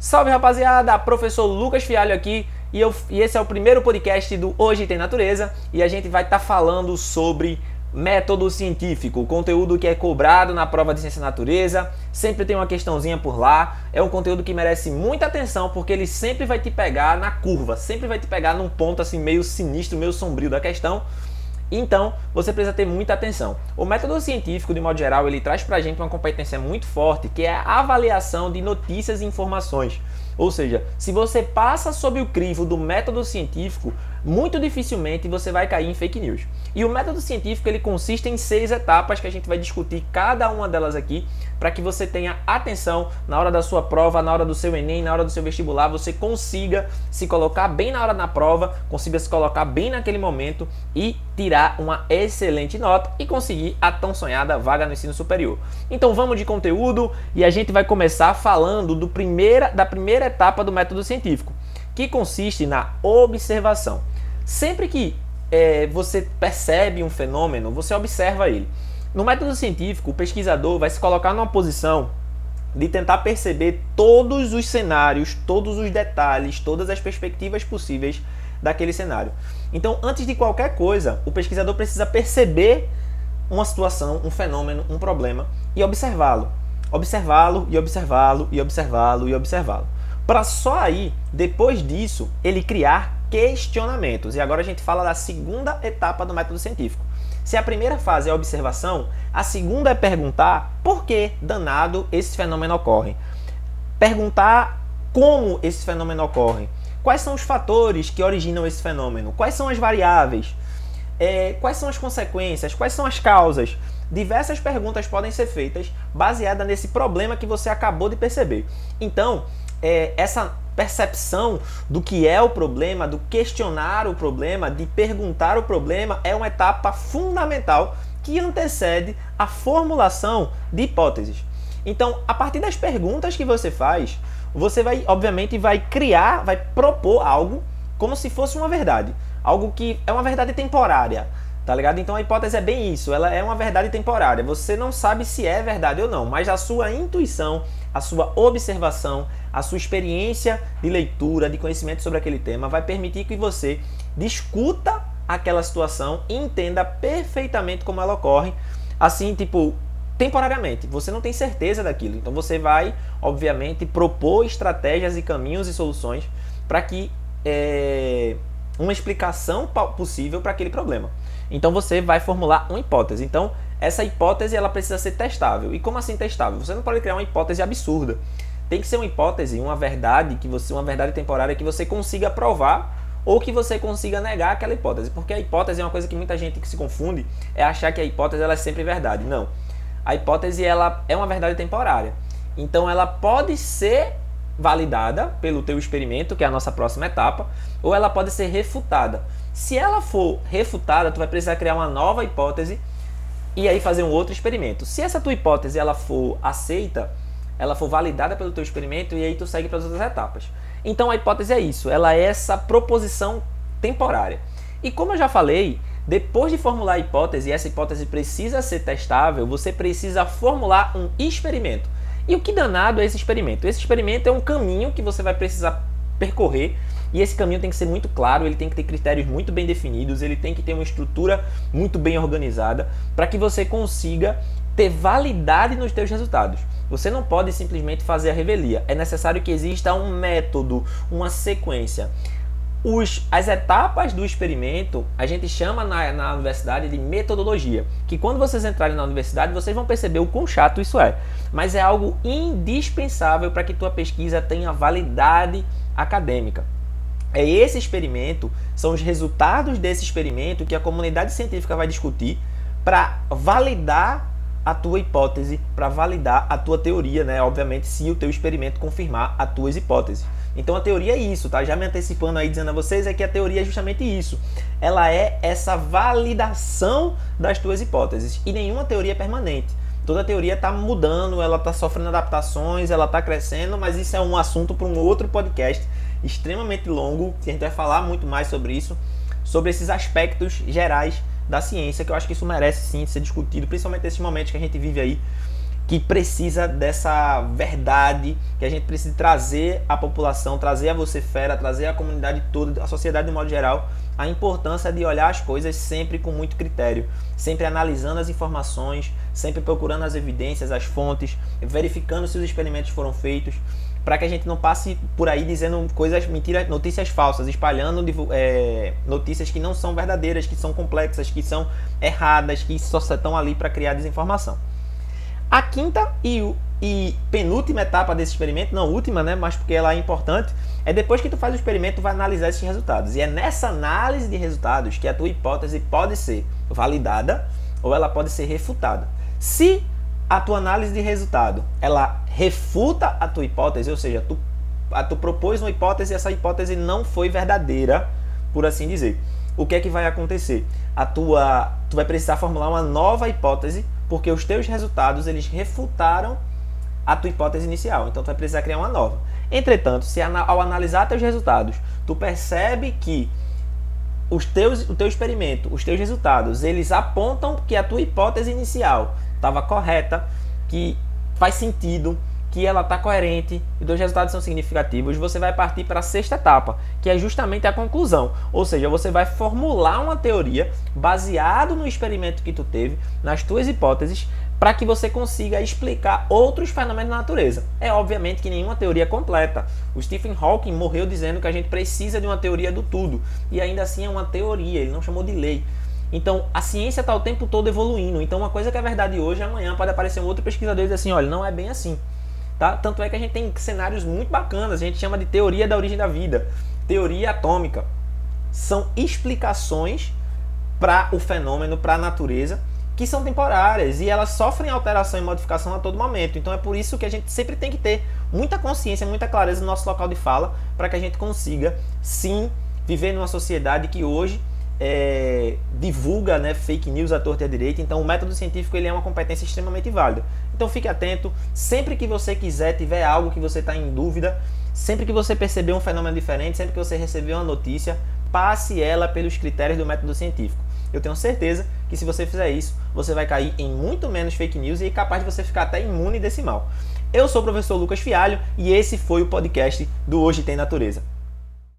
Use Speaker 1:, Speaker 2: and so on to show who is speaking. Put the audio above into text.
Speaker 1: Salve rapaziada, professor Lucas Fialho aqui e, eu, e esse é o primeiro podcast do Hoje Tem Natureza e a gente vai estar tá falando sobre método científico, conteúdo que é cobrado na prova de ciência natureza, sempre tem uma questãozinha por lá, é um conteúdo que merece muita atenção porque ele sempre vai te pegar na curva, sempre vai te pegar num ponto assim meio sinistro, meio sombrio da questão então, você precisa ter muita atenção. O método científico, de modo geral, ele traz para a gente uma competência muito forte, que é a avaliação de notícias e informações. Ou seja, se você passa sob o crivo do método científico, muito dificilmente você vai cair em fake news. E o método científico ele consiste em seis etapas que a gente vai discutir cada uma delas aqui para que você tenha atenção na hora da sua prova, na hora do seu Enem, na hora do seu vestibular, você consiga se colocar bem na hora da prova, consiga se colocar bem naquele momento e tirar uma excelente nota e conseguir a tão sonhada vaga no ensino superior. Então vamos de conteúdo e a gente vai começar falando do primeira, da primeira etapa do método científico, que consiste na observação. Sempre que é, você percebe um fenômeno, você observa ele. No método científico, o pesquisador vai se colocar numa posição de tentar perceber todos os cenários, todos os detalhes, todas as perspectivas possíveis daquele cenário. Então, antes de qualquer coisa, o pesquisador precisa perceber uma situação, um fenômeno, um problema e observá-lo. Observá-lo e observá-lo e observá-lo e observá-lo. Para só aí, depois disso, ele criar questionamentos. E agora a gente fala da segunda etapa do método científico. Se a primeira fase é a observação, a segunda é perguntar por que danado esse fenômeno ocorre. Perguntar como esse fenômeno ocorre. Quais são os fatores que originam esse fenômeno? Quais são as variáveis? É, quais são as consequências? Quais são as causas? Diversas perguntas podem ser feitas baseadas nesse problema que você acabou de perceber. Então, é, essa percepção do que é o problema, do questionar o problema, de perguntar o problema, é uma etapa fundamental que antecede a formulação de hipóteses. Então, a partir das perguntas que você faz, você vai, obviamente, vai criar, vai propor algo como se fosse uma verdade, algo que é uma verdade temporária. Tá ligado? Então a hipótese é bem isso, ela é uma verdade temporária. Você não sabe se é verdade ou não, mas a sua intuição, a sua observação, a sua experiência de leitura, de conhecimento sobre aquele tema vai permitir que você discuta aquela situação e entenda perfeitamente como ela ocorre, assim, tipo, temporariamente. Você não tem certeza daquilo. Então você vai, obviamente, propor estratégias e caminhos e soluções para que é, uma explicação possível para aquele problema. Então você vai formular uma hipótese. Então essa hipótese ela precisa ser testável. E como assim testável? Você não pode criar uma hipótese absurda. Tem que ser uma hipótese, uma verdade que você, uma verdade temporária que você consiga provar ou que você consiga negar aquela hipótese, porque a hipótese é uma coisa que muita gente que se confunde é achar que a hipótese ela é sempre verdade. Não. A hipótese ela é uma verdade temporária. Então ela pode ser validada pelo teu experimento, que é a nossa próxima etapa, ou ela pode ser refutada. Se ela for refutada, tu vai precisar criar uma nova hipótese e aí fazer um outro experimento. Se essa tua hipótese ela for aceita, ela for validada pelo teu experimento e aí tu segue para as outras etapas. Então a hipótese é isso, ela é essa proposição temporária. E como eu já falei, depois de formular a hipótese, e essa hipótese precisa ser testável, você precisa formular um experimento. E o que danado é esse experimento? Esse experimento é um caminho que você vai precisar percorrer e esse caminho tem que ser muito claro, ele tem que ter critérios muito bem definidos, ele tem que ter uma estrutura muito bem organizada para que você consiga ter validade nos seus resultados. Você não pode simplesmente fazer a revelia. É necessário que exista um método, uma sequência. Os, as etapas do experimento a gente chama na, na universidade de metodologia. Que quando vocês entrarem na universidade vocês vão perceber o quão chato isso é. Mas é algo indispensável para que tua pesquisa tenha validade acadêmica. É esse experimento, são os resultados desse experimento que a comunidade científica vai discutir para validar a tua hipótese, para validar a tua teoria, né? Obviamente, se o teu experimento confirmar as tuas hipóteses. Então a teoria é isso, tá? Já me antecipando aí dizendo a vocês é que a teoria é justamente isso. Ela é essa validação das tuas hipóteses e nenhuma teoria é permanente. Toda teoria está mudando, ela está sofrendo adaptações, ela está crescendo, mas isso é um assunto para um outro podcast extremamente longo, que a gente vai falar muito mais sobre isso, sobre esses aspectos gerais da ciência, que eu acho que isso merece sim ser discutido, principalmente nesses momentos que a gente vive aí que precisa dessa verdade, que a gente precisa trazer à população, trazer a você fera, trazer a comunidade toda, a sociedade de modo geral, a importância de olhar as coisas sempre com muito critério, sempre analisando as informações, sempre procurando as evidências, as fontes, verificando se os experimentos foram feitos, para que a gente não passe por aí dizendo coisas mentiras, notícias falsas, espalhando é, notícias que não são verdadeiras, que são complexas, que são erradas, que só estão ali para criar desinformação. A quinta e, e penúltima etapa desse experimento, não última, né, mas porque ela é importante, é depois que tu faz o experimento, tu vai analisar esses resultados. E é nessa análise de resultados que a tua hipótese pode ser validada ou ela pode ser refutada. Se a tua análise de resultado, ela refuta a tua hipótese, ou seja, tu, a, tu propôs uma hipótese e essa hipótese não foi verdadeira, por assim dizer. O que é que vai acontecer? A tua, tu vai precisar formular uma nova hipótese porque os teus resultados eles refutaram a tua hipótese inicial. Então tu vai precisar criar uma nova. Entretanto, se ao analisar teus resultados, tu percebe que os teus, o teu experimento, os teus resultados, eles apontam que a tua hipótese inicial estava correta, que faz sentido, que ela está coerente e os resultados são significativos, você vai partir para a sexta etapa, que é justamente a conclusão. Ou seja, você vai formular uma teoria baseado no experimento que tu teve, nas tuas hipóteses, para que você consiga explicar outros fenômenos da natureza. É obviamente que nenhuma teoria é completa. O Stephen Hawking morreu dizendo que a gente precisa de uma teoria do tudo, e ainda assim é uma teoria, ele não chamou de lei. Então, a ciência está o tempo todo evoluindo. Então, uma coisa que é verdade hoje, amanhã pode aparecer um outro pesquisador e dizer assim, olha, não é bem assim. Tá? Tanto é que a gente tem cenários muito bacanas, a gente chama de teoria da origem da vida, teoria atômica. São explicações para o fenômeno, para a natureza, que são temporárias e elas sofrem alteração e modificação a todo momento. Então é por isso que a gente sempre tem que ter muita consciência, muita clareza no nosso local de fala, para que a gente consiga sim viver numa sociedade que hoje é, divulga né, fake news à torta e à direita. Então, o método científico ele é uma competência extremamente válida. Então, fique atento. Sempre que você quiser, tiver algo que você está em dúvida, sempre que você perceber um fenômeno diferente, sempre que você receber uma notícia, passe ela pelos critérios do método científico. Eu tenho certeza que se você fizer isso, você vai cair em muito menos fake news e é capaz de você ficar até imune desse mal. Eu sou o professor Lucas Fialho e esse foi o podcast do Hoje Tem Natureza.